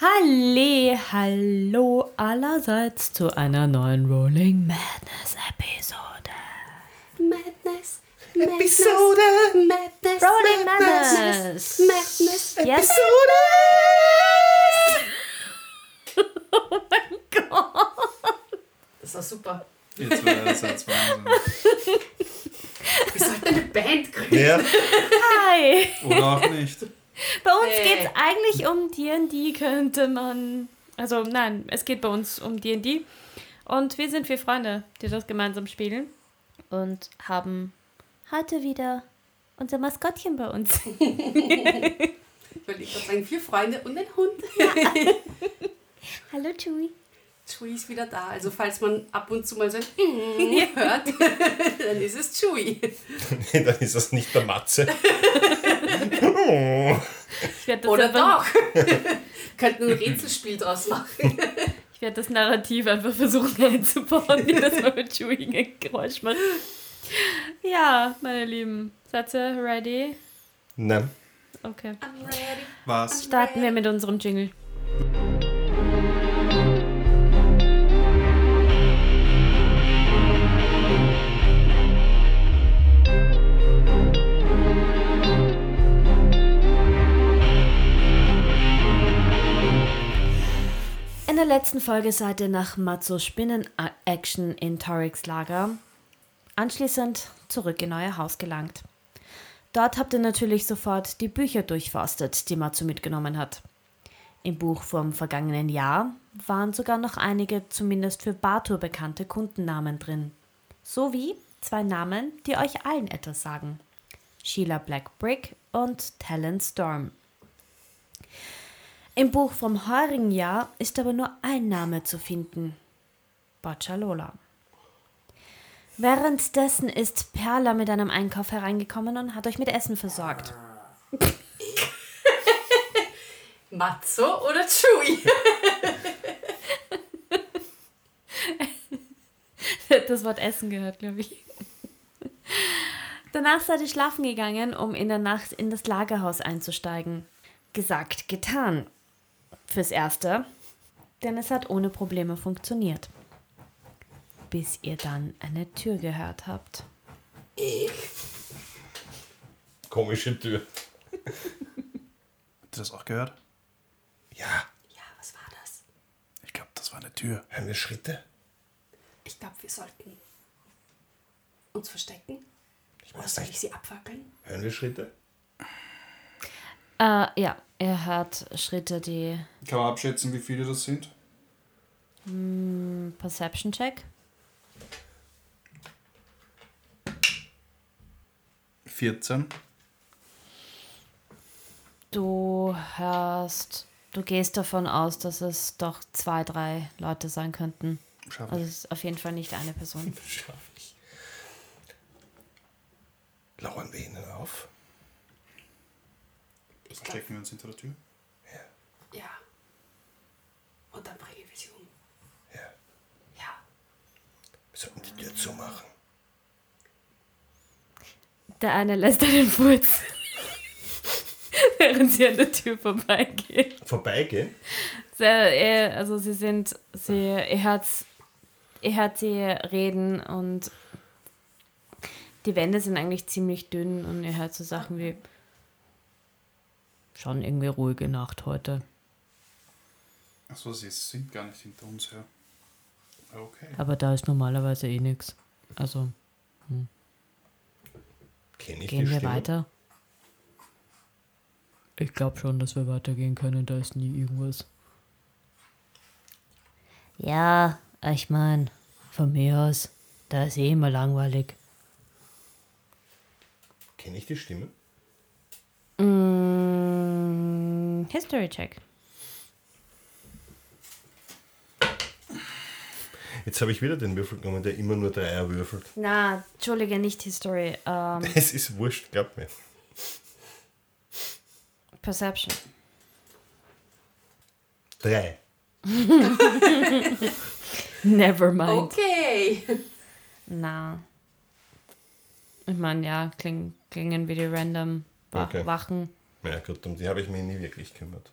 Halle, hallo allerseits zu einer neuen Rolling Madness Episode. Madness. Episode. Madness. Rolling Madness. Madness. Yes. Das war super. Jetzt war das jetzt Wahnsinn. Wir sollten eine Band gründen. Ja, Hi. Oder auch nicht. Bei uns Hey. geht es eigentlich um D&D, könnte man... Also nein, es geht bei uns um D&D. Und wir sind vier Freunde, die das gemeinsam spielen. Und haben heute wieder unser Maskottchen bei uns. Ich wollte gerade sagen, vier Freunde und ein Hund. Hallo Chewie. Chewie ist wieder da. Also falls man ab und zu mal so ein mm hört, dann ist es Chewie. dann ist das nicht der Matze. Ich werde das, Oder doch. Könnten ein Rätselspiel draus machen. ich werd das Narrativ einfach versuchen einzubauen, wie das mal mit Chewie ein Geräusch macht. Ja, meine Lieben, seid ihr ready? Nein. Okay. I'm ready. Was? Starten wir mit unserem Jingle. Der letzten Folge seid ihr nach Mazzos Spinnen-Action in Torix Lager anschließend zurück in euer Haus gelangt. Dort habt ihr natürlich sofort die Bücher durchforstet, die Matsu mitgenommen hat. Im Buch vom vergangenen Jahr waren sogar noch einige zumindest für Batur bekannte Kundennamen drin. Sowie zwei Namen, die euch allen etwas sagen. Sheila Blackbrick und Talon Storm. Im Buch vom heurigen Jahr ist aber nur ein Name zu finden. Boccialola. Währenddessen ist Perla mit einem Einkauf hereingekommen und hat euch mit Essen versorgt. Matzo oder Chewie? Das Wort Essen gehört, glaube ich. Danach seid ihr schlafen gegangen, um in der Nacht in das Lagerhaus einzusteigen. Gesagt, getan. Fürs Erste, denn es hat ohne Probleme funktioniert. Bis ihr dann eine Tür gehört habt. Komische Tür. Habt ihr das auch gehört? Ja, Ja, was war das? Ich glaube, das war eine Tür. hören wir Schritte? Ich glaube, wir sollten uns verstecken. Ich Oder weiß soll ich nicht. sie abfackeln? Hören wir Schritte? Äh, ja, ihr hört Schritte, die Kann man abschätzen, wie viele das sind? Perception Check. 14. Du hörst, du gehst davon aus, dass es doch zwei, drei Leute sein könnten. Schaffe Also ich. es ist auf jeden Fall nicht eine Person. Schaff ich. Lauern wir ihnen auf? Ich Verstecken wir uns hinter der Tür? ja. Und dann bringen wir sie um. Ja. Ja. Wir sollten die Tür zumachen. Der eine lässt einen Furz, während sie an der Tür vorbeigehen. Vorbeigehen? Sehr, äh, also sie sind, sie, ihr hört, ihr hört sie reden und die Wände sind eigentlich ziemlich dünn und ihr hört so Sachen wie schon irgendwie ruhige Nacht heute. Achso, sie sind gar nicht hinter uns her. Okay. Aber da ist normalerweise eh nichts. Also Kenne ich gehen die wir Stimme? weiter. Ich glaube schon, dass wir weitergehen können. Da ist nie irgendwas. Ja, ich meine, von mir aus, da ist eh immer langweilig. Kenne ich die Stimme? Mm, History Check. Jetzt habe ich wieder den Würfel genommen, der immer nur Dreier würfelt. Na, Entschuldige, nicht History. Ähm, Es ist wurscht, glaub mir. Perception. Drei. Never mind. Okay. Na. Ich meine, ja, kling, klingen wie die random Wach Okay. Wachen. Ja gut, um die habe ich mich nie wirklich gekümmert.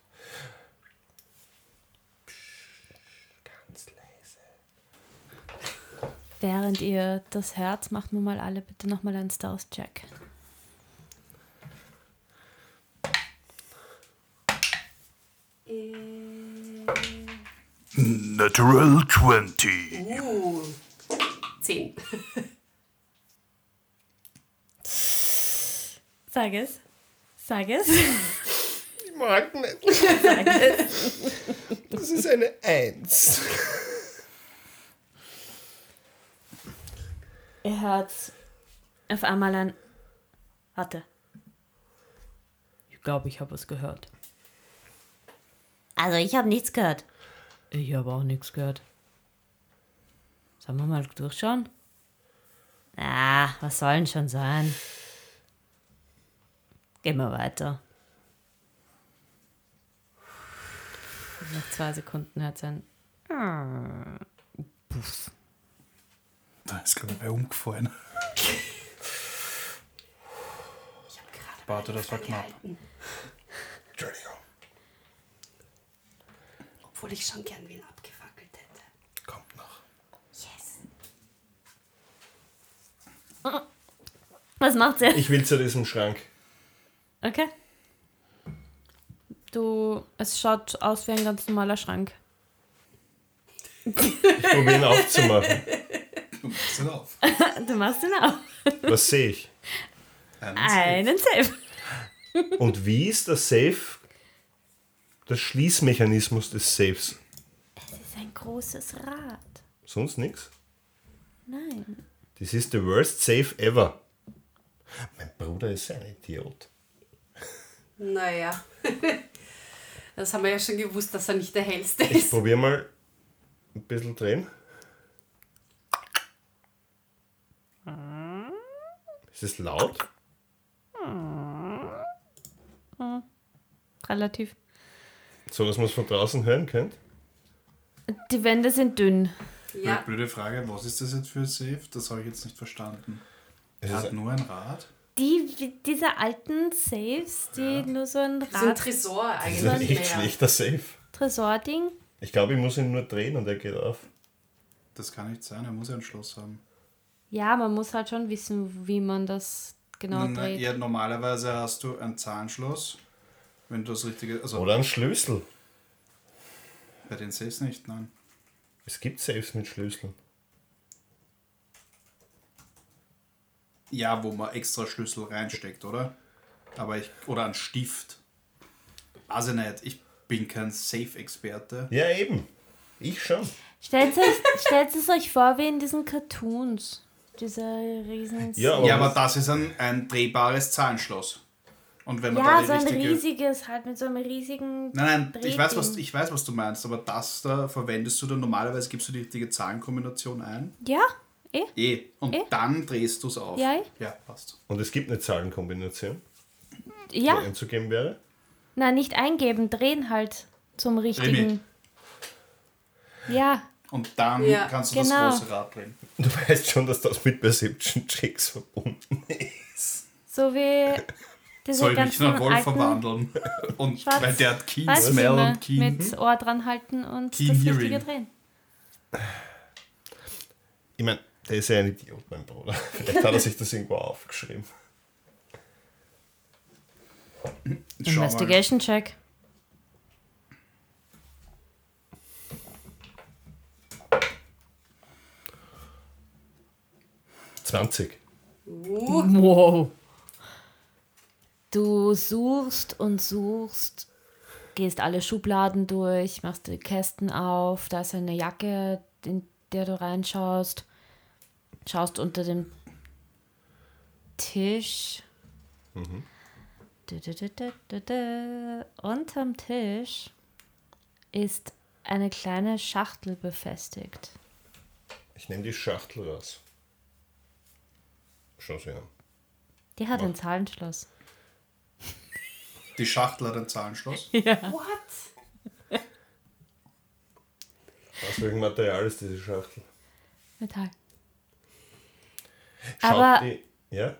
Ganz leise. Während ihr das Herz macht, wir mal alle bitte nochmal einen Stars-Check. Äh. Natural 20. Uh, 10. Sag es. Sag es. Ich mag nicht. Sag es. Das ist eine Eins. Ihr hört auf einmal ein. Warte. Ich glaube, ich habe was gehört. Also, ich habe nichts gehört. Ich habe auch nichts gehört. Sollen wir mal durchschauen? Ah, was soll denn schon sein? Gehen wir weiter. Nach zwei Sekunden hört es ein. Puff. Da ist gerade wer umgefallen. Warte, das war knapp. Entschuldigung. Obwohl ich schon gern wen abgefackelt hätte. Kommt noch. Yes. Was macht sie? Ich will zu diesem Schrank. Okay. Du, es schaut aus wie ein ganz normaler Schrank. Ich probiere ihn aufzumachen. Du machst ihn auf. Du machst ihn auf. Was sehe ich? Einen Safe. Und wie ist der Safe, der Schließmechanismus des Safes? Das ist ein großes Rad. Sonst nichts? Nein. Das ist the worst Safe ever. Mein Bruder ist ein Idiot. Naja. Das haben wir ja schon gewusst, dass er nicht der hellste Ich ist. probiere mal ein bisschen drehen. Ist es laut? Relativ. So, dass man es von draußen hören könnt? Die Wände sind dünn. Ja, Blöde Frage, was ist das jetzt für ein Safe? Das habe ich jetzt nicht verstanden. Es Er hat nur ein Rad. Die, diese alten Safes, die nur so ein das ist ein Rad Tresor das ist ein eigentlich echt mehr. schlechter Safe. Tresor-Ding. Ich glaube, ich muss ihn nur drehen und er geht auf. Das kann nicht sein, er muss ja ein Schloss haben. Ja, man muss halt schon wissen, wie man das genau Na, dreht. ja, normalerweise hast du ein Zahnschloss, wenn du das richtige. Also Oder ein Schlüssel. bei den Safes nicht, nein. Es gibt Safes mit Schlüsseln. Ja, wo man extra Schlüssel reinsteckt, oder? Aber ich. Oder ein Stift. Also nicht, ich bin kein Safe-Experte. Ja, eben. Ich schon. Stellt es, stellt es euch vor wie in diesen Cartoons. Diese riesen... Ja, aber, Ja, aber das ist ein, ein drehbares Zahnschloss. Und wenn man Ja, da die so ein richtige. riesiges, halt mit so einem riesigen... Nein, nein, ich weiß, was, ich weiß, was du meinst, aber das da verwendest du dann normalerweise, gibst du die richtige Zahlenkombination ein. Ja, eh? Eh. Und Eh? dann drehst du es auf. Ja, eh. Ja, passt. Und es gibt eine Zahlenkombination, die Ja, einzugeben wäre. na nicht eingeben, drehen halt zum richtigen... Remy. Ja, Und dann Ja, kannst du genau. das große Rad drehen. Du weißt schon, dass das mit Perception Checks verbunden ist. so wie diese Soll mich in einen Wolf verwandeln. Und Schwarz- weil der hat Keen Smell und Keen. mit Ohr dran halten und Keen das Richtige drehen. Ich meine, der ist ja ein Idiot, mein Bruder. Vielleicht hat er sich das irgendwo aufgeschrieben. Schau mal. Investigation Check. Zwanzig. Uh, Wow. Du suchst und suchst, gehst alle Schubladen durch, machst die Kästen auf, da ist eine Jacke, in der du reinschaust, schaust unter dem Tisch. Du, du. Unterm Tisch ist eine kleine Schachtel befestigt. Ich nehme die Schachtel raus. Schau sie an. Die hat ein Zahlenschloss. Die Schachtel hat ein Zahlenschloss. what? Aus welchem Material ist diese Schachtel? Metall. Schaut Aber- die, ja?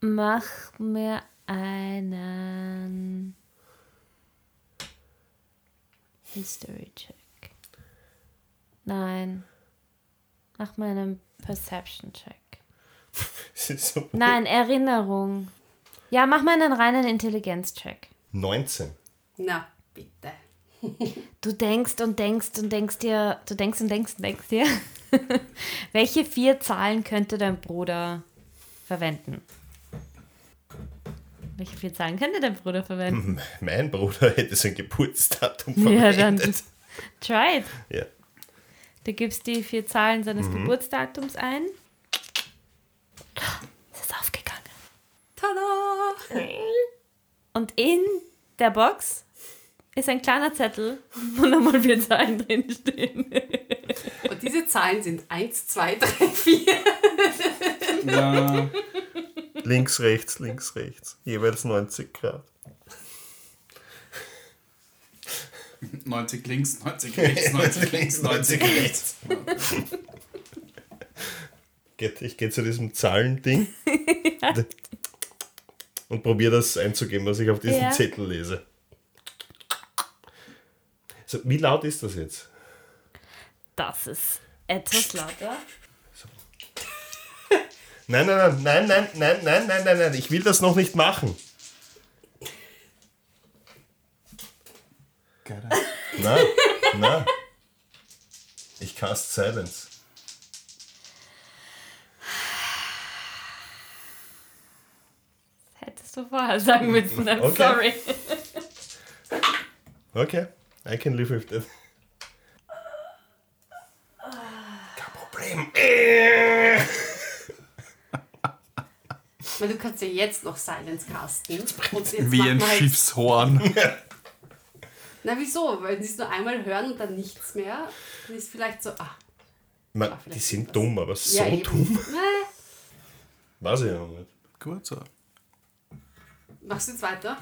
Mach mir einen History Check. Nein. Mach mal einen Perception-Check. So Nein, Erinnerung. Ja, mach mal einen reinen Intelligenz-Check. 19. Na, bitte. Du denkst und denkst und denkst dir, du denkst und denkst und denkst dir, welche vier Zahlen könnte dein Bruder verwenden? Welche vier Zahlen könnte dein Bruder verwenden? Mein Bruder hätte sein Geburtsdatum Ja, dann verwendet. try it. Ja. Du gibst die vier Zahlen seines Geburtsdatums ein. Es ist aufgegangen. Tada! Und in der Box ist ein kleiner Zettel, wo nochmal vier Zahlen drinstehen. Und diese Zahlen sind 1, 2, 3, 4. Ja, Links, rechts, links, rechts. Jeweils 90 Grad. 90 links, 90 rechts, 90 links, 90 rechts. Ich gehe zu diesem Zahlending und probiere das einzugeben, was ich auf diesem Ja. Zettel lese. So, wie laut ist das jetzt? Das ist etwas lauter. Nein, nein, nein, nein, nein, nein, nein, nein, nein, nein, ich will das noch nicht machen. Nein, nein. Ich cast Silence. Das hättest du vorher sagen müssen. I'm Okay. sorry. Okay, I can live with that. Kein Problem. Weil du kannst ja jetzt noch Silence casten. Und jetzt Wie ein halt- Schiffshorn. Na wieso? Weil sie es nur einmal hören und dann nichts mehr. Dann ist vielleicht so, ah, Man, Ah, die sind was. dumm, aber so ja, dumm. Weiß ich noch nicht. Gut so. machst du jetzt weiter?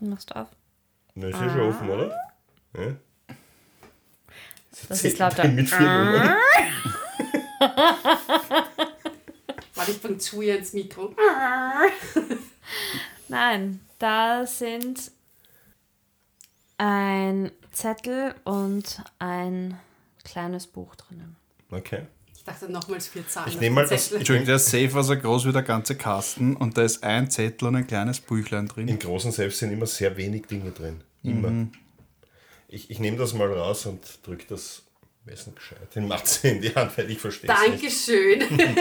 Machst du auf. Na, ist ja schon offen, oder? Ja. Das ist lauter. Mit vier Nummern. Warte, ich bring zu ihr ins Mikro. Nein, da sind ein Zettel und ein kleines Buch drinnen. Okay. Ich dachte nochmals vier Zahlen. Ich nehme mal das-. Entschuldigung, der Safe war so groß wie der ganze Kasten und da ist ein Zettel und ein kleines Büchlein drin. In großen Selbst sind immer sehr wenig Dinge drin. Immer. Ich, ich nehme das mal raus und drücke das Wessen gescheit den Matze in die Hand, weil ich verstehe es nicht. Dankeschön.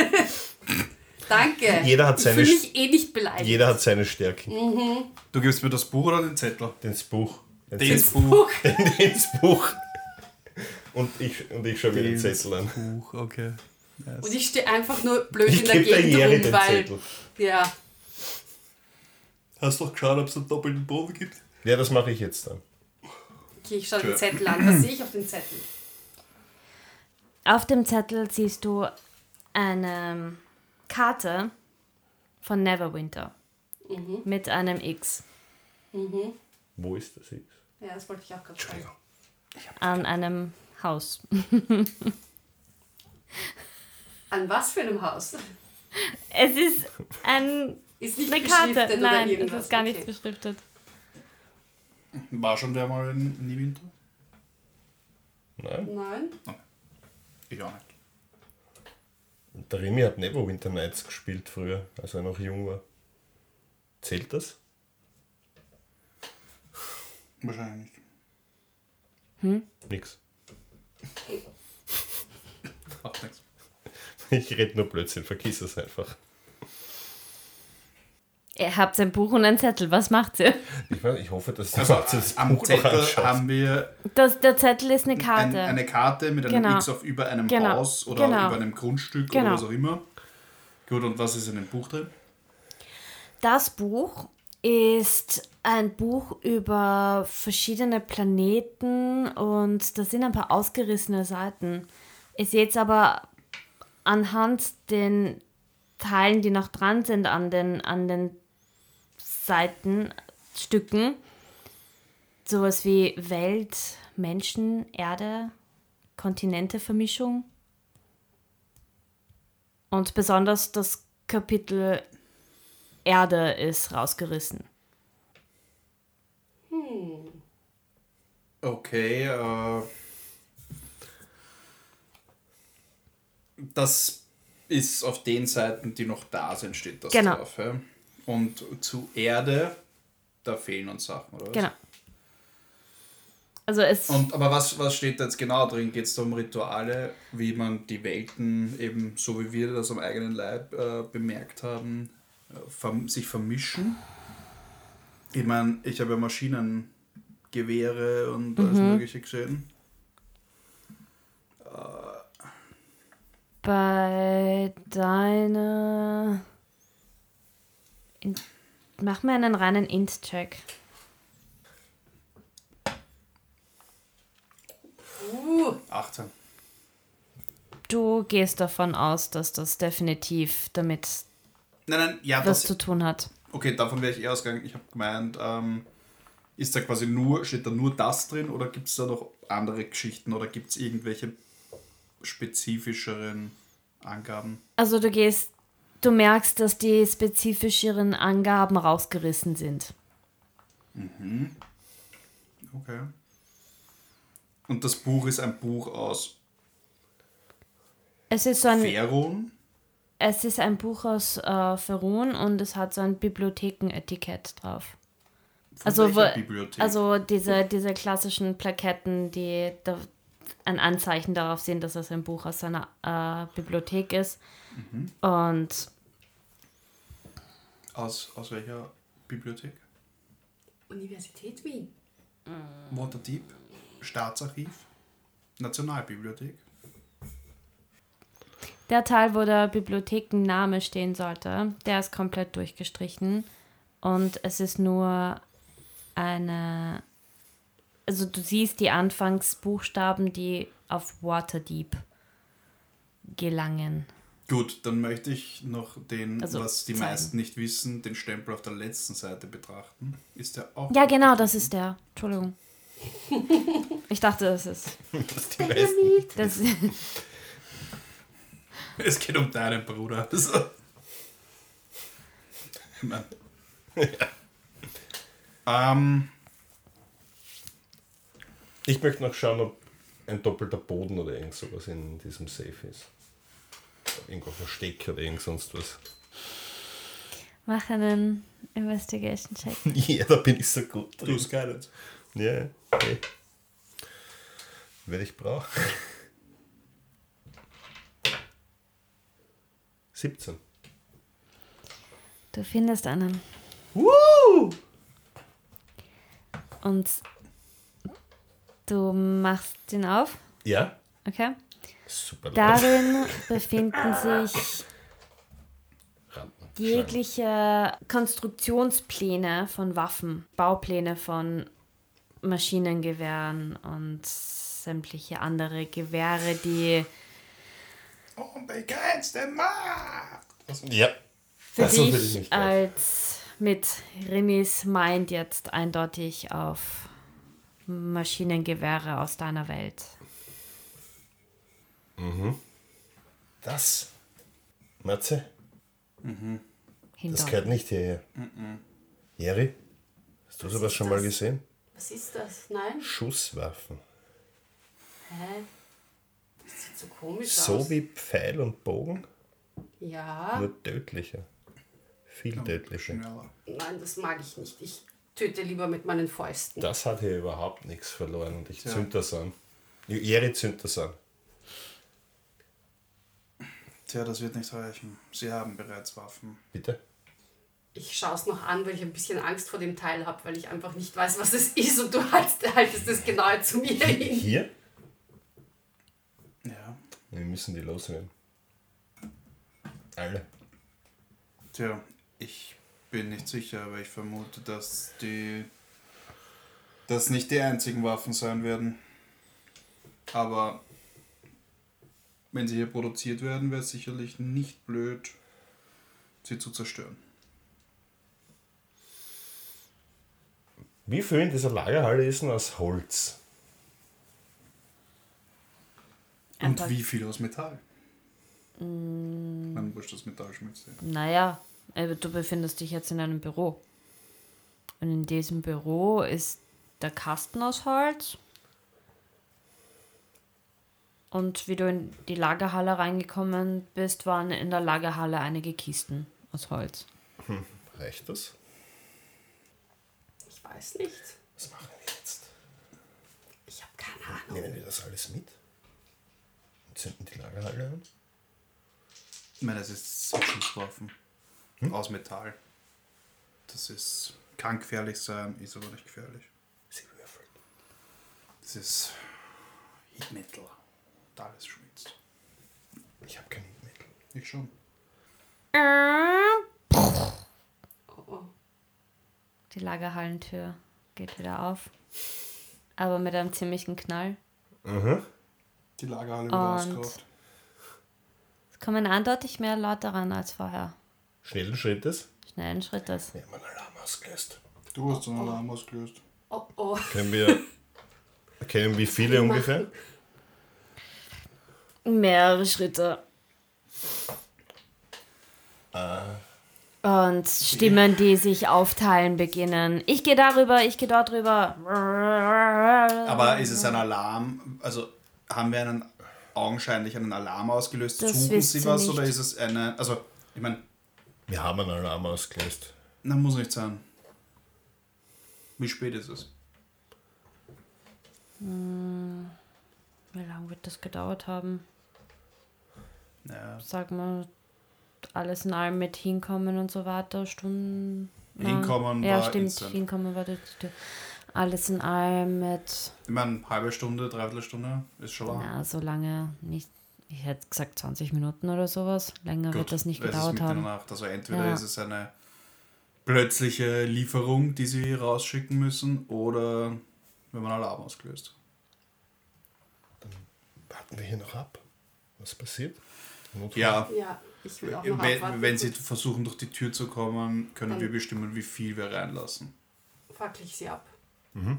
Danke. Jeder hat ich seine fühle Sch- mich eh nicht beleidigt. Jeder hat seine Stärken. Du gibst mir das Buch oder den Zettel? Das Buch. Den Den. Buch. Das Buch. Und ich, und ich schaue mir den Zettel an. Buch, okay. Und ich stehe einfach nur blöd Ich in der der Gegend Jerry rum, den weil. Zettel. Ja. Hast doch geschaut, ob es einen doppelten Boden gibt? Ja, das mache ich jetzt dann. Okay, ich schaue den. Zettel an. Was sehe ich auf dem Zettel? Auf dem Zettel siehst du eine Karte von Neverwinter mit einem X Wo ist das jetzt? Ja, das wollte ich auch gerade sagen. an einem Haus. An was für einem Haus? Es ist ein, Ist nicht eine Karte. Nein, es ist gar nichts okay. beschriftet. War schon der mal in Niewinter? Nein. Nein. Ich auch nicht. Und der Remy hat Neverwinter Nights gespielt früher, als er noch jung war. Zählt das? Wahrscheinlich nicht. Nix. Macht nichts. Ich rede nur Blödsinn, vergiss es einfach. Ihr habt ein Buch und einen Zettel. Was macht ihr? Ich, weiß, ich hoffe, dass Also das am Buch Zettel haben wir Das, der Zettel ist eine ein, Karte. eine Karte mit einem Genau. X auf über einem Genau. Haus oder Genau. über einem Grundstück Genau. oder was auch immer. Gut, und was ist in dem Buch drin? Das Buch ist ein Buch über verschiedene Planeten und da sind ein paar ausgerissene Seiten. Ihr seht aber anhand den Teilen, die noch dran sind an den, an den Seitenstücken, sowas wie Welt, Menschen, Erde, Kontinente-Vermischung. Und besonders das Kapitel Erde ist rausgerissen. Okay, äh, das ist auf den Seiten, die noch da sind, steht das Genau. drauf. Ja? Und zu Erde, da fehlen uns Sachen, oder? was? Genau. Also es. Und, aber was, was steht da jetzt genau drin? Geht es da um Rituale, wie man die Welten eben, so wie wir das am eigenen Leib äh, bemerkt haben, äh, sich vermischen? Ich meine, ich habe ja Maschinengewehre und alles Mögliche gesehen. bei deiner. In, mach mir einen reinen Int-Check. Uh, 18. Du gehst davon aus, dass das definitiv damit Nein, nein, ja, was das, zu tun hat. okay, davon wäre ich eher ausgegangen. Ich habe gemeint, ähm, ist da quasi nur, steht da nur das drin oder gibt es da noch andere Geschichten oder gibt es irgendwelche spezifischeren Angaben? Also du gehst, du merkst, dass die spezifischeren Angaben rausgerissen sind. Okay. Und das Buch ist ein Buch aus Es ist so ein, Ferun. es ist ein Buch aus äh, Ferun und es hat so ein Bibliothekenetikett drauf. Von Also, wo-? Also diese, diese klassischen Plaketten, die da ein Anzeichen darauf sind, dass es ein Buch aus seiner äh, Bibliothek ist. Mhm. Und aus, aus welcher Bibliothek? Universität Wien. Waterdeep? Staatsarchiv? Nationalbibliothek? der Teil, wo der Bibliothekenname stehen sollte, der ist komplett durchgestrichen. Und es ist nur eine. Also du siehst die Anfangsbuchstaben, die auf Waterdeep gelangen. Gut, dann möchte ich noch den, Also, was die zeigen. meisten nicht wissen, den Stempel auf der letzten Seite betrachten. Ist der auch. Ja, genau, das ist der. Entschuldigung. Ich dachte, das ist. Das die meisten. Das, Es geht um deinen Bruder. So. Nein. ähm, Ich möchte noch schauen, ob ein doppelter Boden oder irgend sowas in diesem Safe ist. Irgendwo Versteck oder irgend sonst was. mach einen Investigation-Check. Ja, da bin ich so gut du drin. hast Guidance. Ja, okay. Werde ich brauchen. 17. Du findest einen. Woo! Und du machst ihn auf. Ja, Okay. Super. Darin befinden sich jegliche Konstruktionspläne von Waffen, Baupläne von Maschinengewehren und sämtliche andere Gewehre, die Unbegrenzte Macht! Ja. für Also will ich dich als mit Rimis meint jetzt eindeutig auf Maschinengewehre aus deiner Welt. Das. Matze, das Hinter. gehört nicht hierher. Jerry, hast du sowas ist schon mal das? gesehen? Was ist das? Nein? Schusswaffen. Hä? Das sieht so komisch So aus. wie Pfeil und Bogen, Ja. nur tödlicher. Viel tödlicher. Schneller. Nein, das mag ich nicht. Ich töte lieber mit meinen Fäusten. Das hat hier überhaupt nichts verloren und ich Tja. zünd das an. Jerry zündet das an. Tja, das wird nicht reichen. Sie haben bereits Waffen. Bitte? Ich schaue es noch an, weil ich ein bisschen Angst vor dem Teil habe, weil ich einfach nicht weiß, was es ist und du haltest, haltest es genau zu mir hin. Hier? Ja. Wir müssen die loswerden. Alle. Tja, ich bin nicht sicher, aber ich vermute, dass die. das nicht die einzigen Waffen sein werden. Aber wenn sie hier produziert werden, wäre es sicherlich nicht blöd, sie zu zerstören. Wie viel in dieser Lagerhalle ist denn aus Holz? Einfach- Und wie viel aus Metall? Man muss das Metall schmutzig. Naja, äh, du befindest dich jetzt in einem Büro. Und in diesem Büro ist der Kasten aus Holz. Und wie du in die Lagerhalle reingekommen bist, waren in der Lagerhalle einige Kisten aus Holz. Hm, reicht das? Ich weiß nicht. Was machen wir jetzt? Ich habe keine Ahnung. Nehmen wir das alles mit? Und zünden die Lagerhalle an? Ich meine, es ist Schusswaffen. Aus Metall. Das ist, kann gefährlich sein, ist aber nicht gefährlich. Sie würfeln. Das ist Heat Metal. Alles schmilzt. Ich habe kein Mittel. Ich schon. Oh, oh. Die Lagerhallentür geht wieder auf. Aber mit einem ziemlichen Knall. Mhm. Die Lagerhalle wieder ausgeraubt. Es kommen eindeutig mehr Leute ran als vorher. Schnellen Schrittes. Schnellen Schrittes. Wir haben einen Alarm ausgelöst. Du hast einen Alarm ausgelöst. oh, oh. Können wir erkennen, wie viele ungefähr? Mehrere Schritte. Und Stimmen, die sich aufteilen beginnen. Ich gehe darüber, ich gehe dort drüber. Aber ist es ein Alarm? Also haben wir einen augenscheinlich einen Alarm ausgelöst? Das Suchen Sie sie was nicht. oder ist es eine. Also, ich meine, Wir haben einen Alarm ausgelöst. na, muss nicht sein. Wie spät ist es? Wie lange wird das gedauert haben? Ja, Sag mal, alles in allem mit hinkommen und so weiter, Stunden. Hinkommen ja, war stimmt, instant. hinkommen war das. Alles in allem mit, ich meine, halbe Stunde, dreiviertel Stunde ist schon lang. na, so lange nicht. Ich hätte gesagt 20 Minuten oder sowas. Länger wird das nicht gedauert haben. Also entweder Ja. ist es eine plötzliche Lieferung, die sie rausschicken müssen, oder wenn man Alarm ausgelöst. Warten wir hier noch ab. Was passiert? Notfall? Ja, Ja, ich will auch noch wenn, abwarten. wenn sie versuchen durch die Tür zu kommen, können Dann- wir bestimmen, wie viel wir reinlassen. Fackel ich sie ab. Wir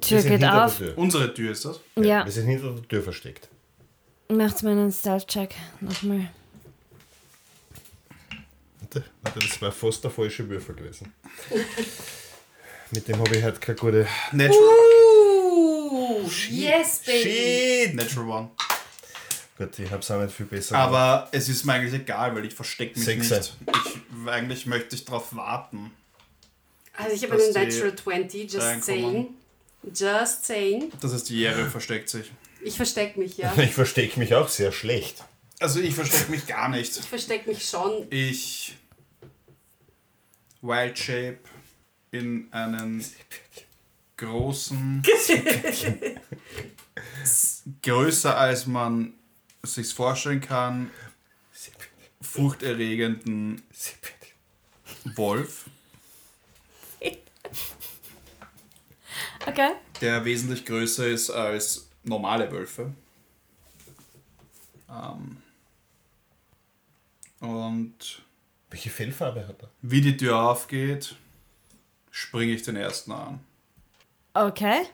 Tür geht auf. Tür. Unsere Tür ist das? Ja, Wir sind hinter der Tür versteckt. macht mal einen Stealth-Check. Nochmal. Warte, warte, das war fast der falsche Würfel gewesen. Mit dem habe ich halt keine gute. Natural, Uh, yes, baby. Shit! Natural One. Gut, ich habe es auch nicht viel besser gemacht. Aber es ist mir eigentlich egal, weil ich verstecke mich Sechser. nicht. Ich, eigentlich möchte ich darauf warten. Also ich habe einen Natural 20, just saying. Just saying. Das heißt, die Jere versteckt sich. Ich verstecke mich, ja. Ich verstecke mich auch sehr schlecht. Also ich verstecke mich gar nicht. Ich verstecke mich schon. Ich Wild Shape in einen großen, größer als man sich vorstellen kann, furchterregenden Wolf, Okay. der wesentlich größer ist als normale Wölfe. Ähm, und Welche Fellfarbe hat er? wie die Tür aufgeht, springe ich den ersten an. Okay.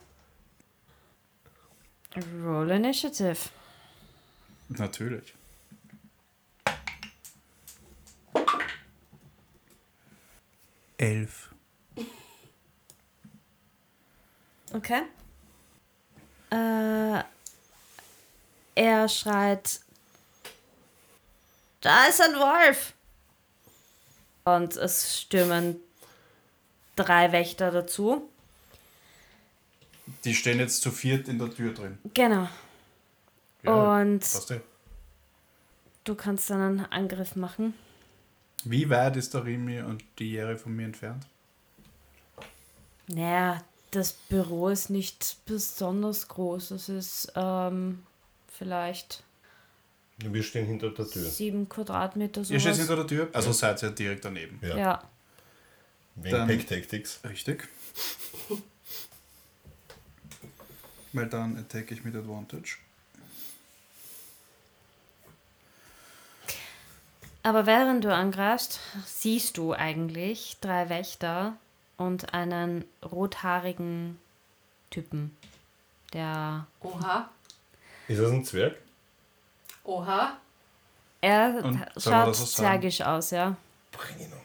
Roll Initiative. Natürlich. Elf. Okay. Äh, er schreit, da ist ein Wolf. Und es stürmen drei Wächter dazu. Die stehen jetzt zu viert in der Tür drin. Genau. Ja, Und passt eh. du kannst dann einen Angriff machen. Wie weit ist der Rimi und die Jere von mir entfernt? Naja, das Büro ist nicht besonders groß. Es ist ähm, vielleicht Wir stehen hinter der Tür. sieben Quadratmeter Ihr steht hinter der Tür? Also seid ihr direkt daneben. Ja. Ja. Wegen Pack Tactics. Richtig. Weil dann attacke ich mit Advantage. Aber während du angreifst, siehst du eigentlich drei Wächter und einen rothaarigen Typen, der Oha. Ist das ein Zwerg? Oha. er Und schaut zwergisch aus, ja. Bring ihn um.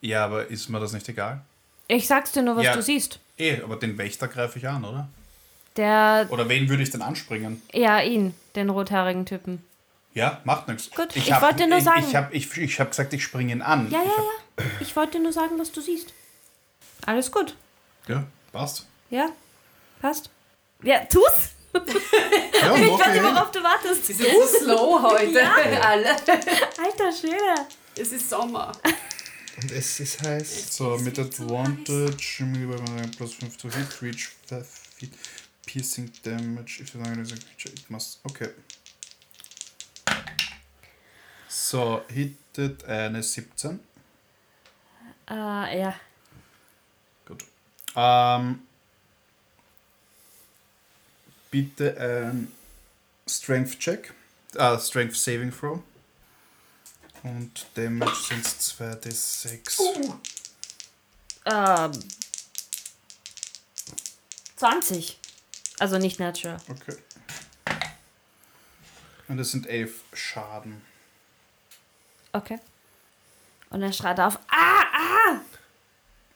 Ja, aber ist mir das nicht egal? Ich sag's dir nur, was Ja. du siehst. Eh, aber den Wächter greife ich an, oder? Der. Oder wen würde ich denn anspringen? Ja, ihn, den rothaarigen Typen. Ja, macht nichts. Gut, ich wollte nur sagen- Ich, ich habe ich, ich hab gesagt, ich springe ihn an. Ja, ich ja, ja. Ich wollte nur sagen, was du siehst. Alles gut. ja. passt. Ja? Passt? Ja, tu's! Ja, Ich weiß nicht, ich. worauf du wartest. Sie sind so slow heute. Alle. Alter Schwede. Es ist Sommer. Und es ist heiß. So, mit Advantage, plus 5 to hit, reach 5 feet, piercing damage, if the target is a creature, it must, okay. So, hittet eine 17. Äh, ja. Gut. Ähm, bitte ein Strength Check, äh, Strength Saving Throw. Und Damage sind 2 D6. Ähm. 20. Also nicht natural. Okay. Und das sind 11 Schaden. Okay. Und er schreit auf. Ah!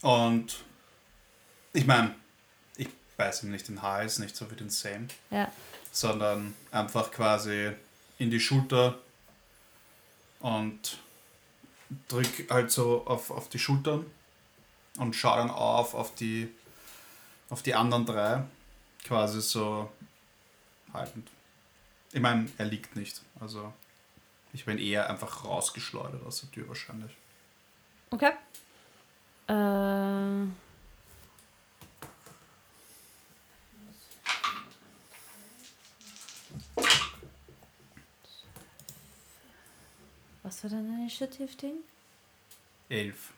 Und ich meine, ich beiße ihm nicht den Hals, nicht so wie den Sam, Ja. sondern einfach quasi in die Schulter und drück halt so auf, auf die Schultern und schau dann auf auf die auf die anderen drei quasi so haltend. Ich meine, er liegt nicht, also ich bin eher einfach rausgeschleudert aus der Tür wahrscheinlich. Okay. Äh. Was war dein Initiative-Ding? Elf.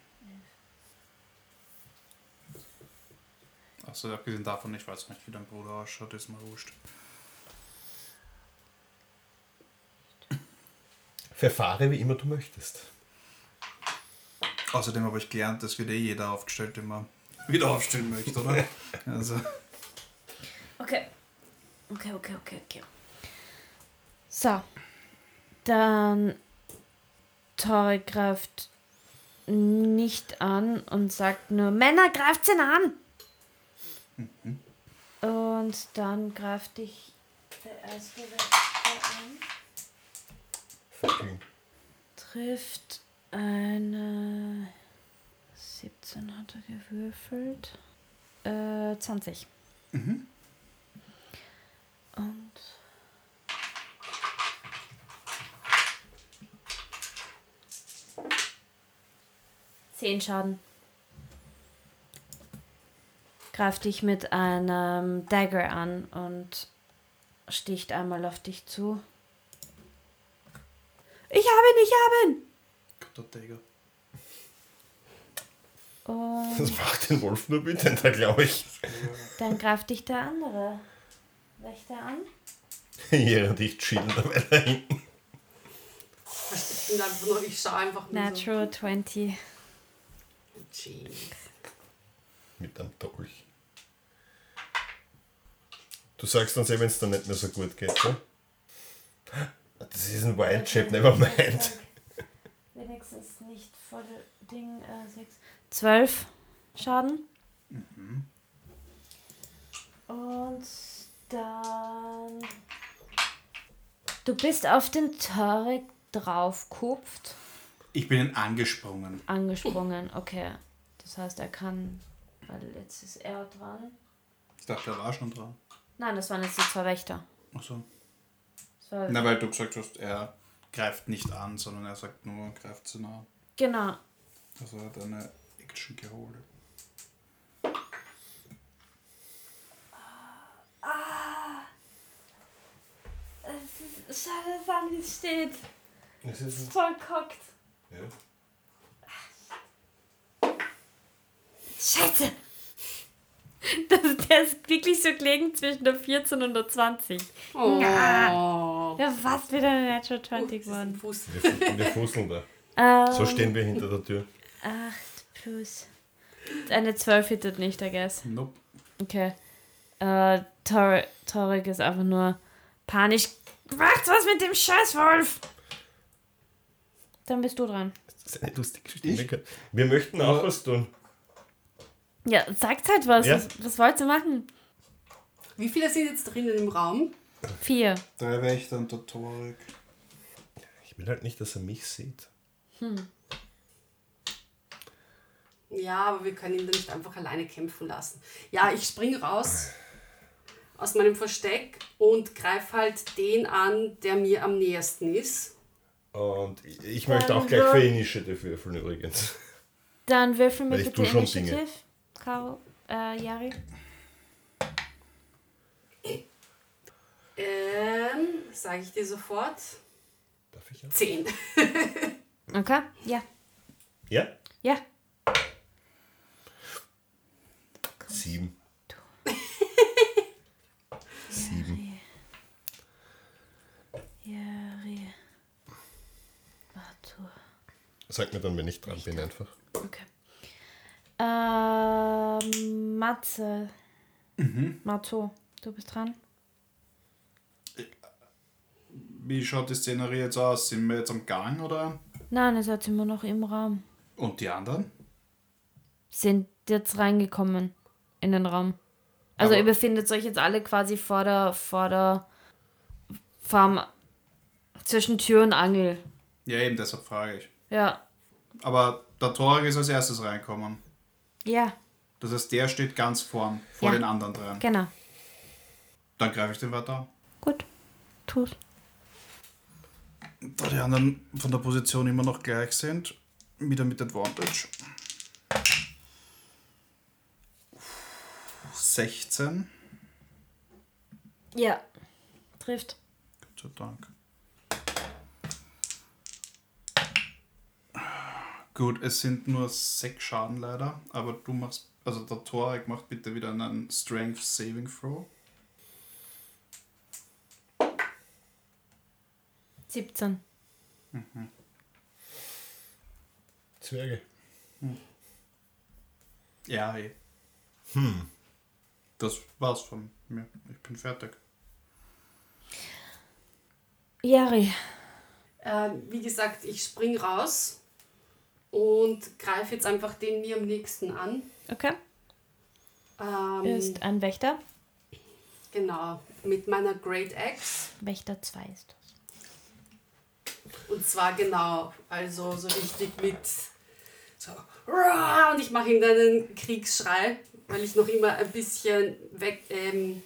Achso, abgesehen davon, ich weiß nicht, wie dein Bruder ausschaut, ist mir wurscht. Verfahre wie immer du möchtest. Außerdem habe ich gelernt, das wird eh jeder aufgestellt, den man wieder aufstellen möchte, oder? Also, Okay. Okay, okay, okay, okay. So. Dann Tori greift nicht an und sagt nur, Männer, greift ihn an! Und dann greift dich der erste Wächter an. Trifft eine 17 hat er gewürfelt. Äh, 20. Mhm. Und. Zehn Schaden. Greift dich mit einem Dagger an und sticht einmal auf dich zu. Ich habe ihn, ich habe ihn! Guter Tiger. Und Das macht den Wolf nur wütender, glaube ich. dann greift dich der andere Wächter an. Hier und ich chillen da weiter hinten. Ich bin einfach nur, ich schaue einfach nur Natural 20. so. Jeez. Mit einem Dolch. Du sagst uns eh, wenn es dann nicht mehr so gut geht, ne? Das ist ein Wild Chap, never mind. Wenigstens nicht voll Ding äh, 6. 12 Schaden. Und dann. Du bist auf den Tarek draufkupft. Ich bin ihn angesprungen. Angesprungen, okay. Das heißt, er kann. Weil jetzt ist er dran. Ich dachte, er war schon dran. Nein, das waren jetzt die zwei Wächter. Achso. Das war, Na, weil du gesagt hast, er greift nicht an, sondern er sagt nur, greift zu nah. genau. Also er hat eine Action geholt. Schade, wann wie es steht. Das ist Voll kockt. ja. Scheiße! Das, der ist wirklich so gelegen zwischen der 14 und der 20. Oh. Ja, fast wieder eine Natural 20 Das ist ein geworden. Fuß. Wir, wir fusseln da. Ähm, So stehen wir hinter der Tür. 8 plus. Eine 12 hittet nicht, I guess. Nope. Okay. Äh, Tor Torek ist einfach nur panisch. Macht was mit dem Scheißwolf! Dann bist du dran. Das ist eine lustige Stimme. Wir möchten auch was tun. Ja, sagt halt was. Ja. was. Was wollt ihr machen? Wie viele sind jetzt drinnen im Raum? Vier. Drei Wächter und der Torik. Ich will halt nicht, dass er mich sieht. Hm. Ja, aber wir können ihn dann nicht einfach alleine kämpfen lassen. Ja, ich springe raus aus meinem Versteck und greife halt den an, der mir am nähersten ist. Und ich möchte auch gleich für Initiative würfeln übrigens. Dann würfeln wir bitte Initiative, Caro, äh, Yari. Ähm, sage ich dir sofort. Darf ich ja? Zehn. okay, ja. Ja? Ja. Sieben. Sieben. Yari. Arthur. Sag mir dann, wenn ich dran bin, einfach. Okay. Ähm, Matze. Mhm. Matto, du bist dran. Wie schaut die Szenerie jetzt aus? Sind wir jetzt am Gang oder? Nein, ihr seid immer noch im Raum. Und die anderen? Sind jetzt reingekommen in den Raum. Also Aber ihr befindet euch jetzt alle quasi vor der, vor der, Farm zwischen Tür und Angel. Ja, eben, deshalb frage ich. Ja. Aber der Torig ist als erstes reinkommen. Ja. Das heißt, der steht ganz vorn, vor ja. den anderen dran. Genau. Dann greife ich den weiter an. Gut, tu's. Da die anderen von der Position immer noch gleich sind, wieder mit Advantage. 16. Ja, trifft. Gott sei Dank. Gut, es sind nur 6 Schaden leider, aber du machst, also der Torek macht bitte wieder einen Strength Saving Throw. 17. Mhm. Zwerge. Hm. Ja, eh. Hm. Das war's von mir. Ich bin fertig. Jari. Äh, wie gesagt, ich spring raus und greife jetzt einfach den mir am nächsten an. Okay. Ähm, ist ein Wächter. Genau, mit meiner Great Axe. Wächter 2 ist das. Und zwar genau, also so richtig mit so und ich mache ihm dann einen Kriegsschrei, weil ich noch immer ein bisschen weg, ähm,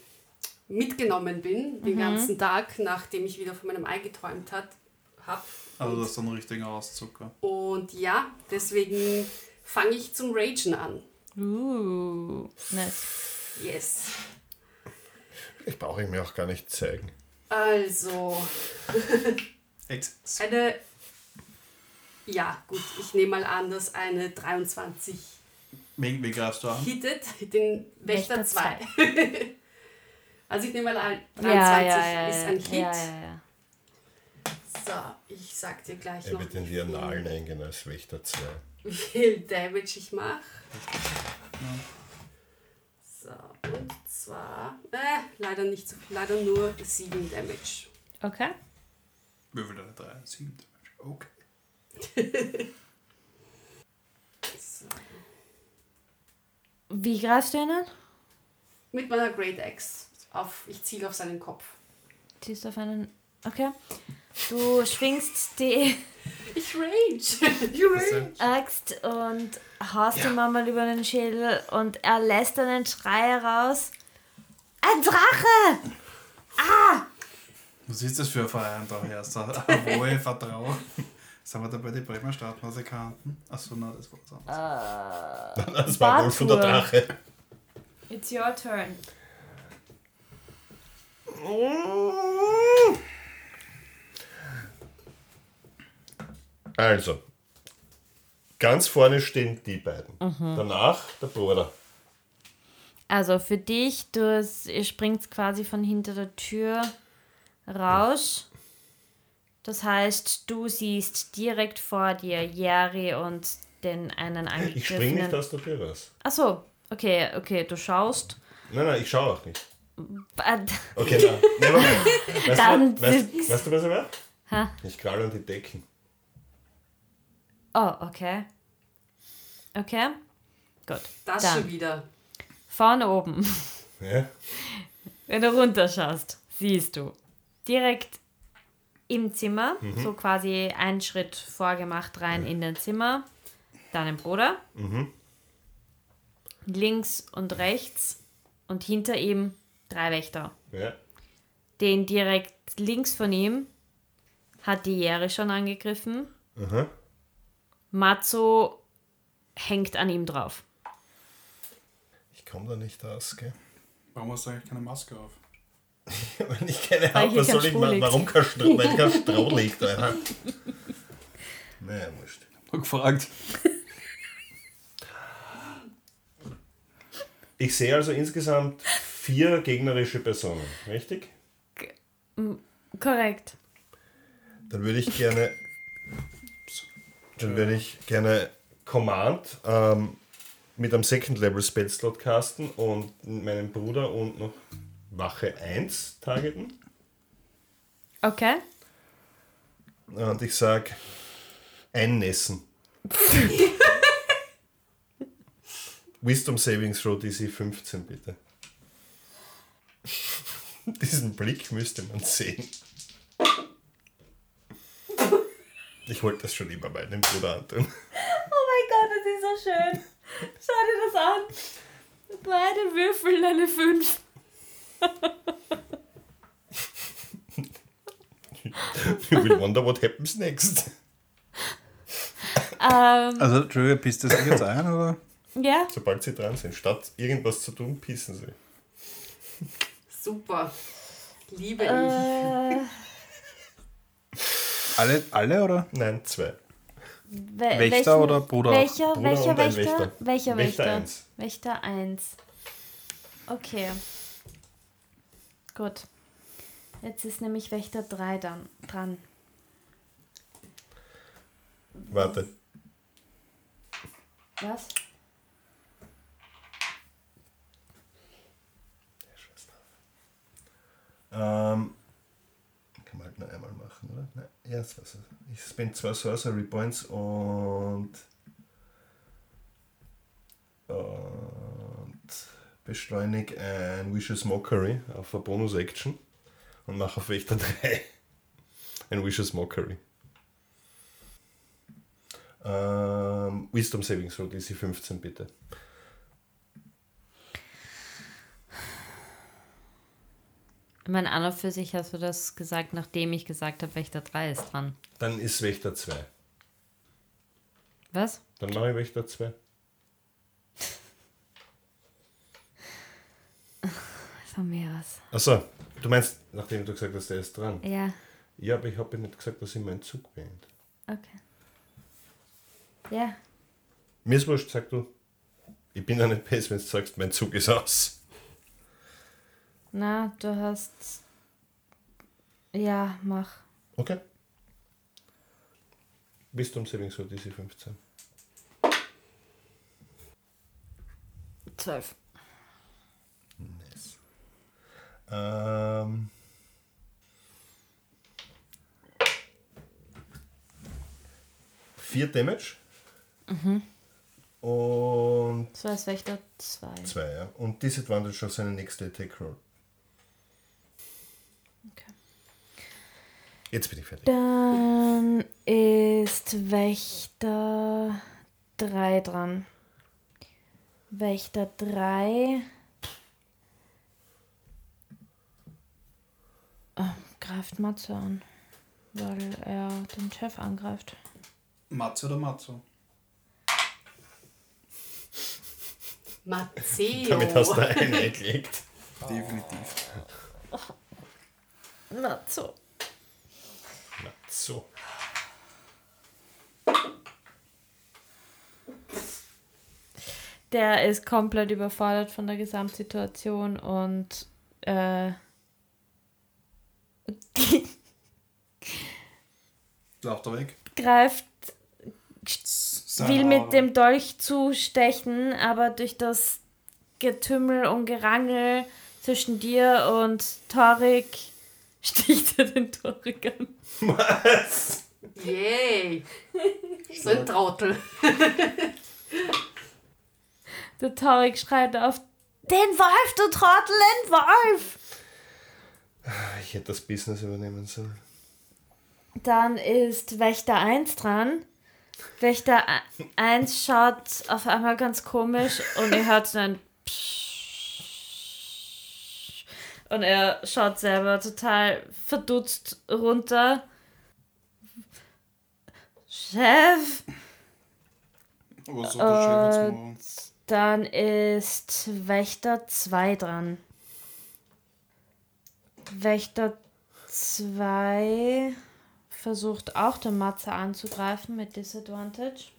mitgenommen bin den mhm. ganzen Tag, nachdem ich wieder von meinem Ei geträumt habe. Also das ist dann ein richtiger Auszucker. Und ja, deswegen fange ich zum Ragen an. Uh, nice. Yes. Ich brauche ihn mir auch gar nicht zeigen. Also. eine. Ja, gut, ich nehme mal an, dass eine 23. Wen, wen greifst du an? Hittet den Wächter 2. also ich nehme mal an, 23 ja, ja, ja, ist ein Hit. So, ich sag dir gleich er noch. Er wird in die Annalen eingehen als Wächter 2. Wie viel Damage ich mache. So, und zwar. Äh, leider nicht so viel, leider nur 7 Damage. Okay. Würfel deine 3, 7 Damage. Okay. so. Wie greifst du ihn an? Mit meiner Great Axe. Auf, ich ziele auf seinen Kopf. Ziehst auf einen. Okay. Du schwingst die. Ich rage. You rage. Axt und haust ja. ihm einmal über den Schädel und er lässt einen Schrei raus. Ein Drache! Ah! Was ist das für ein Verein da, Erster? Hohe Vertrauen. Sind wir da bei den Bremer Stadtmusikanten? Achso, nein, das war was anderes. Uh, das war wohl von der Drache. It's your turn. Also, ganz vorne stehen die beiden. Mhm. Danach der Bruder. Also für dich, du ihr springt quasi von hinter der Tür raus. Das heißt, du siehst direkt vor dir Jerry und den einen angegriffenen... Ich springe nicht aus der Tür raus. Achso, okay, okay, du schaust. Nein, nein, ich schaue auch nicht. Okay, nein. nein, nein. Weißt, Dann du, weißt, weißt du, was ich mache? Ich kralle an die Decken. Oh, okay. Okay. Gut. Das dann. schon wieder. Vorne oben. Ja. Wenn du runterschaust, siehst du direkt im Zimmer, mhm. so quasi einen Schritt vorgemacht rein in den Zimmer, deinen Bruder. Mhm. Links und rechts und hinter ihm drei Wächter. Ja. Den direkt links von ihm hat die Jere schon angegriffen. Mhm. Matzo hängt an ihm drauf. Ich komme da nicht aus, gell? Warum hast du eigentlich keine Maske auf? Wenn ich keine habe, was soll ich machen? Warum kein Stroh, weil kein Stroh liegt? Naja, wurscht. Hab gefragt. Ich sehe also insgesamt vier gegnerische Personen, richtig? Korrekt. Dann würde ich gerne. Dann würde ich gerne Command ähm, mit einem Second Level Spellslot casten und meinen Bruder und noch Wache 1 targeten. Okay. Und ich sag einnässen. Wisdom Savings Throw DC 15, bitte. Diesen Blick müsste man sehen. Ich wollte das schon immer meinem Bruder antun. Oh mein Gott, das ist so schön. Schau dir das an. Beide würfeln eine 5. you will wonder what happens next. Um, ähm. also, Entschuldigung, pisst das jetzt ein, oder? Ja. Sobald sie dran sind, statt irgendwas zu tun, pissen sie. Super. Liebe äh, ich. Alle, alle oder? Nein, zwei. We Wächter welchen, oder Bruder? Welcher, Bruder welcher Wächter? Wächter? Welcher Wächter? Wächter 1. Wächter 1. Okay. Gut. Jetzt ist nämlich Wächter 3 dann dran. Warte. Was? Ähm, kann man halt nur einmal machen, oder? Nein, ja. Ich spend zwei Sorcery Points und. Und beschleunige ein Vicious Mockery auf eine Bonus-Action und mache auf Wächter 3 ein Vicious Mockery. Ähm, Wisdom Savings Throw DC 15 bitte. Ich meine, an und für sich hast du das gesagt, nachdem ich gesagt habe, Wächter 3 ist dran. Dann ist Wächter 2. Was? Dann mache ich Wächter 2. Von mir aus. Achso, du meinst, nachdem du gesagt hast, der ist dran? Ja. Ja, aber ich habe ja nicht gesagt, dass ich meinen Zug beende. Okay. Ja. Mir ist wurscht, sag du. Ich bin ja nicht besser, wenn du sagst, mein Zug ist aus. Na, du hast. Ja, mach. Okay. Bist du um Saving so DC 15? 12. Nice. Ähm. Vier Damage. Mhm. Und. Das heißt Wächter 2. 2, ja. Und Disadvantage auf seine nächste Attack Roll. Jetzt bin ich fertig. Dann ist Wächter 3 dran. Wächter 3. Oh, greift Matze an. Weil er den Chef angreift. Matze oder Matzo? Mazzeo. Damit hast du einen eingelegt. Definitiv. Matzo. So. Der ist komplett überfordert von der Gesamtsituation und äh, Lauft er weg? Greift, will mit dem Dolch zustechen, aber durch das Getümmel und Gerangel zwischen dir und Torik sticht er den Torik an. Was? Yay! So ein Trottel. Der Tarek schreit auf, den Wolf, du Trottel, den Wolf! Ich hätte das Business übernehmen sollen. Dann ist Wächter 1 dran. Wächter 1 schaut auf einmal ganz komisch und ihr hört so ein Psch. Und er schaut selber total verdutzt runter. Chef. Was Chef jetzt morgen? Dann ist Wächter 2 dran. Wächter 2 versucht auch den Matze anzugreifen mit Disadvantage.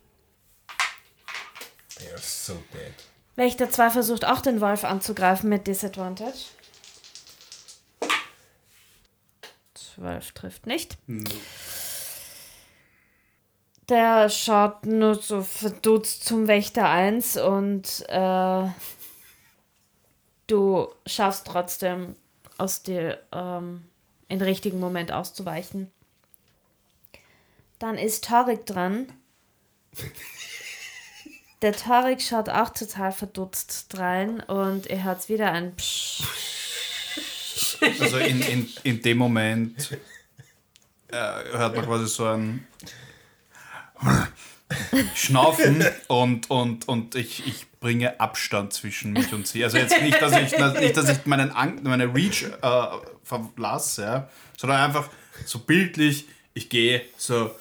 They are so dead. Wächter 2 versucht auch den Wolf anzugreifen mit Disadvantage. 12 trifft nicht. Hm, Der schaut nur so verdutzt zum Wächter 1 und äh, du schaffst trotzdem aus dir ähm, im richtigen Moment auszuweichen. Dann ist Torik dran. Der Torik schaut auch total verdutzt rein und ihr hört wieder ein Psch. Also in, in, in dem Moment äh, hört man quasi so ein Schnaufen und, und, und ich, ich bringe Abstand zwischen mich und sie. Also jetzt nicht, dass ich, nicht, dass ich meinen Ang meine Reach äh, verlasse, ja, sondern einfach so bildlich, ich gehe so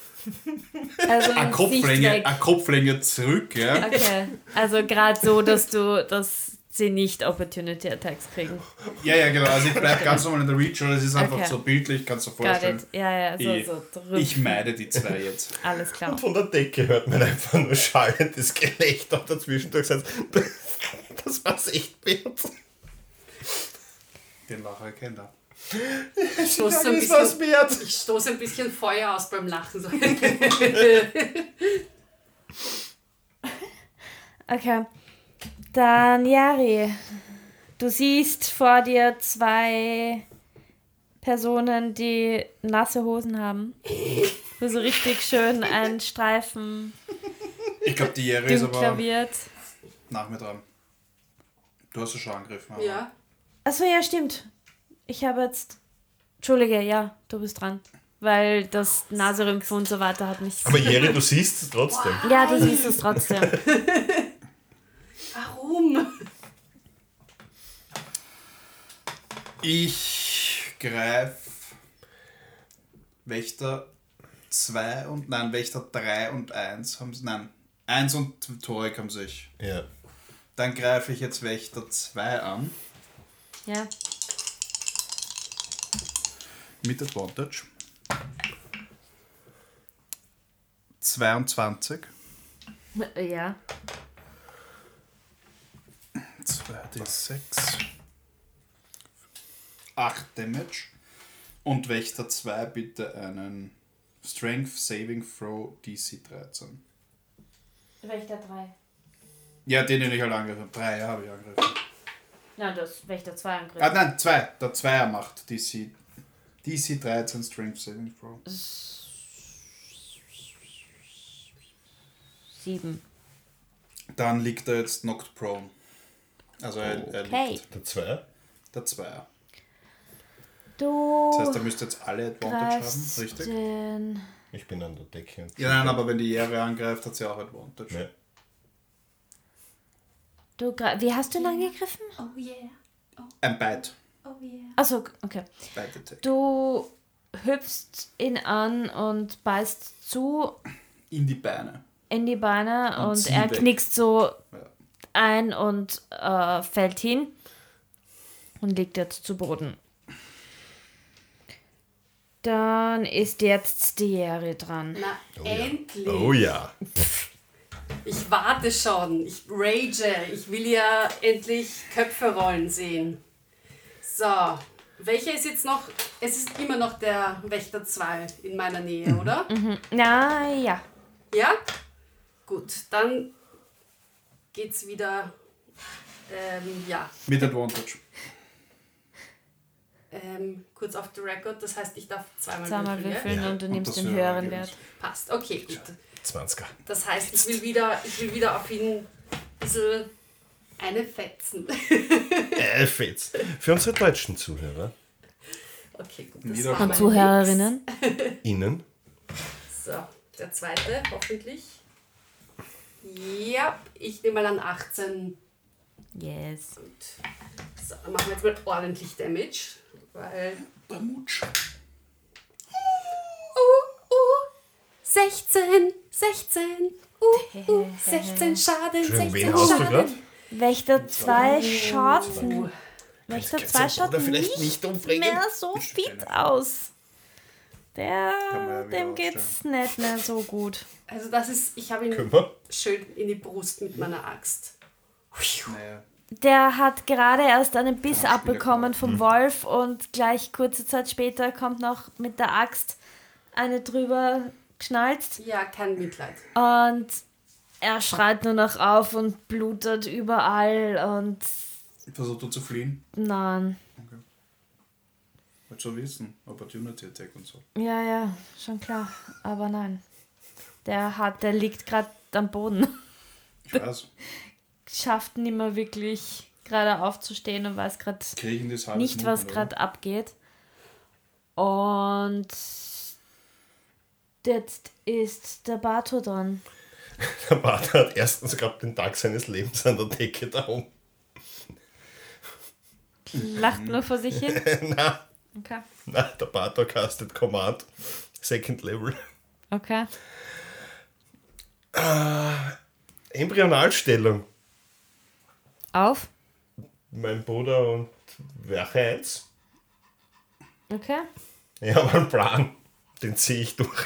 Also eine Kopflänge, Kopflänge zurück, ja. Okay, also gerade so, dass du, dass sie nicht Opportunity Attacks kriegen. Ja, ja, genau. Also ich bleibe ganz normal in der Reach, oder es ist einfach Okay. so bildlich, kannst du dir vorstellen. Ja, ja, so, Ich- so drüber. Ich meide die zwei jetzt. Alles klar. Und von der Decke hört man einfach nur schallendes Gelächter und dazwischendurch sagt das war's echt wert. Den Lacher kennt er. Ich stoße ein, ist was bisschen, wert. ich stoße ein bisschen Feuer aus beim Lachen. So. Okay. Dann Yari. Du siehst vor dir zwei Personen, die nasse Hosen haben. Wo so richtig schön ein Streifen Ich glaube, die Jere ist aber nach mir dran. Du hast ja schon angegriffen. aber- ja. Achso, ja, stimmt. Ich habe jetzt. Entschuldige, ja, du bist dran. Weil das Naserümpfen und so weiter hat mich. Aber Jerry, du siehst es trotzdem. Ja, du siehst es trotzdem. Warum? Ich greife Wächter 2 und nein, Wächter 3 und 1 haben nein, 1 und Torek haben sich. Ja. Dann greife ich jetzt Wächter 2 an Ja. mit Advantage. 22. Ja. 2d6. 8 Damage. Und Wächter 2 bitte einen Strength Saving Throw DC 13. Wächter 3. Ja, den, den ich halt angegriffen habe. 3 habe ich angegriffen. Na, das Wächter 2 Angriff. Ah, nein, 2. Der 2er macht DC. DC 13 Strength Saving Throw. 7. Dann liegt er jetzt knocked prone. Also er, er Okay. liegt. Der zwei? Der 2er. Du Das heißt, er müsste jetzt alle Advantage haben, richtig? den. Ich bin an der Decke. Ja, nein, aber wenn die Jere angreift, hat sie auch Advantage. Ja. Du Wie hast du ihn angegriffen? Oh yeah. Ein Bite. Oh yeah. Achso, okay. Bite Attack. Du hüpfst ihn an und beißt zu In die Beine. in die Beine Und und, er weg. knickst so Ja. ein und äh, fällt hin und liegt jetzt zu Boden. Dann ist jetzt die Jere dran. Na, Oh ja. endlich. Oh ja. Ich warte schon. Ich rage. Ich will ja endlich Köpfe rollen sehen. So. Welcher ist jetzt noch? Es ist immer noch der Wächter 2 in meiner Nähe, oder? Na ja. Ja? Gut, dann geht's wieder. Ähm, ja. Mit Advantage. Ähm, kurz auf the record, das heißt, ich darf zweimal, Zweimal würfeln, ja? würfeln und du Und nimmst den höhere höheren Ergebnis. Wert. Passt, okay, gut. 20er. Das heißt, ich will wieder, ich will wieder auf ihn ein bisschen Eine Fetzen. Äh, Fetz. Für unsere deutschen Zuhörer. Okay, gut. Das war von Und Zuhörerinnen? Innen. So, der zweite, hoffentlich. Ja, ich nehme mal an 18. Yes. Gut. So, dann machen wir jetzt mal ordentlich Damage. Weil. Der Mutsch. Uh, uh, 16, 16. Uh, uh, 16 Schaden, Entschuldigung, 16 wen hast du gerade? Schaden. Wächter 2 schaut. Wächter Kannst 2 du schaut nicht, nicht umbringen? mehr so fit aus. Der, ja dem geht's nicht mehr so gut. also, das ist. Ich habe ihn wir? schön in die Brust mit meiner Axt. Naja. Der hat gerade erst einen Biss Ja, abbekommen vom Wolf und gleich kurze Zeit später kommt noch mit der Axt eine drüber geschnalzt Ja, kein Mitleid. und er schreit nur noch auf und blutet überall und Versucht er zu fliehen? nein. Okay. Wollt schon wissen. Opportunity Attack und so. Ja, ja, schon klar. Aber nein. Der hat, der liegt gerade am Boden. Ich weiß. Schafft nicht mehr wirklich gerade aufzustehen und weiß gerade nicht, was gerade abgeht. Und jetzt ist der Bato dran. Der Bart hat erstens gerade den Tag seines Lebens an der Decke da um. Lacht nur vor sich hin. na, Okay. na, der Bart castet Command. Second Level. Okay. Embryonalstellung. Auf. Mein Bruder und Werche 1. Okay. Ich habe einen Plan. Den ziehe ich durch.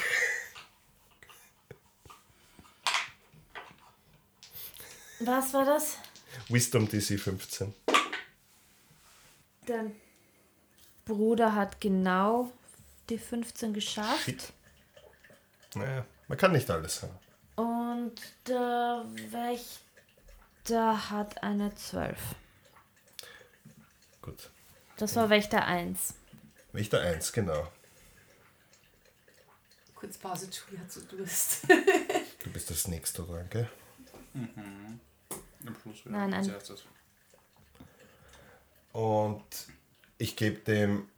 Was war das? Wisdom DC 15. Dein Bruder hat genau die 15 geschafft. Shit. Naja, man kann nicht alles haben. Und der Wächter hat eine 12. Gut. Das war Wächter 1. Wächter 1, genau. Kurz Pause, Julie hat so Durst. Du bist das nächste dran, gell? Am Schluss wieder Nein, als ein- erstes. Und ich gebe dem.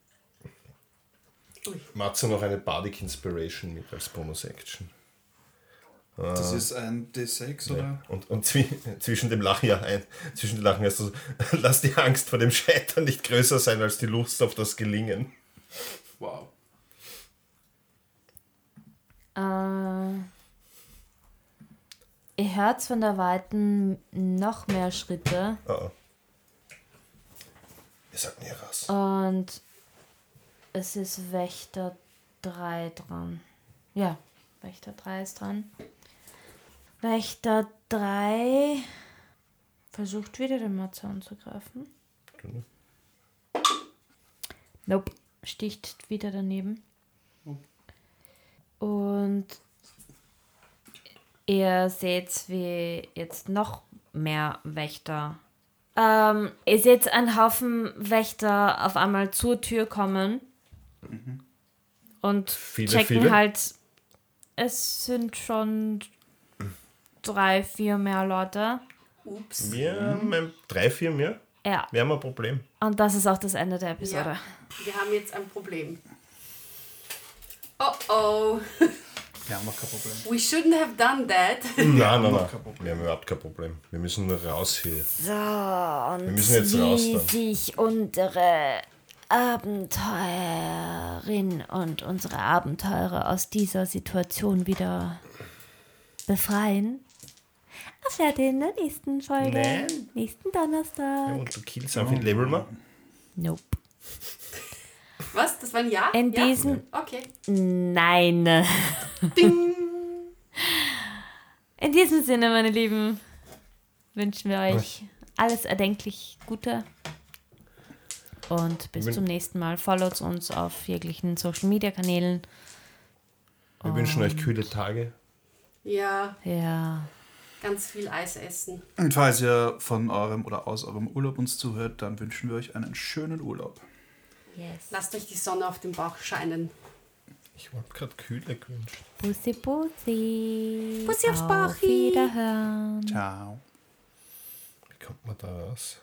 Matze noch eine Bardic Inspiration mit als Bonus-Action. Das ist ein D6, oder? Ja. Und, und zwi zwischen dem Lachen, ja, ein, zwischen dem Lachen hast du so, lass die Angst vor dem Scheitern nicht größer sein als die Lust auf das Gelingen. Wow. Äh, ihr hört von der Weiten noch mehr Schritte Oh, oh. Ihr sagt mir was. und es ist Wächter 3 dran. Ja, Wächter 3 ist dran. Wächter 3 versucht wieder den Matze anzugreifen. Nope, sticht wieder daneben. Und ihr seht, wie jetzt noch mehr Wächter. Ähm, ihr seht einen Haufen Wächter auf einmal zur Tür kommen. Und Viele, checken viele? halt, es sind schon drei, vier mehr Leute. Ups. Wir haben drei, vier mehr. Ja, Wir haben ein Problem. und das ist auch das Ende der Episode. Ja, wir haben jetzt ein Problem. Oh oh, Wir haben auch kein Problem. we shouldn't have done that. Nein, nein, nein. Wir haben überhaupt kein Problem. Wir müssen nur raus hier. So, und Wir müssen jetzt raus wie dann. sich unsere Abenteuerin und unsere Abenteurer aus dieser Situation wieder befreien, erfährt ihr in der nächsten Folge. Nein. Nächsten Donnerstag. Und du killst einfach viel Level mal. Nope. Was? Das war ein Ja? In ja? diesem. Okay. Nein. In diesem Sinne, meine Lieben, wünschen wir euch alles erdenklich Gute. Und bis Wenn- zum nächsten Mal. Followt uns auf jeglichen Social Media Kanälen. Wir wünschen euch kühle Tage. Ja, Ja. Ganz viel Eis essen. Und falls ihr von eurem oder aus eurem Urlaub uns zuhört, dann wünschen wir euch einen schönen Urlaub. Yes. Lasst euch die Sonne auf dem Bauch scheinen. Ich habe gerade kühle gewünscht. Bussi, Bussi. Bussi aufs Auf Bauchi. Wiederhören. Ciao. kommt man da raus?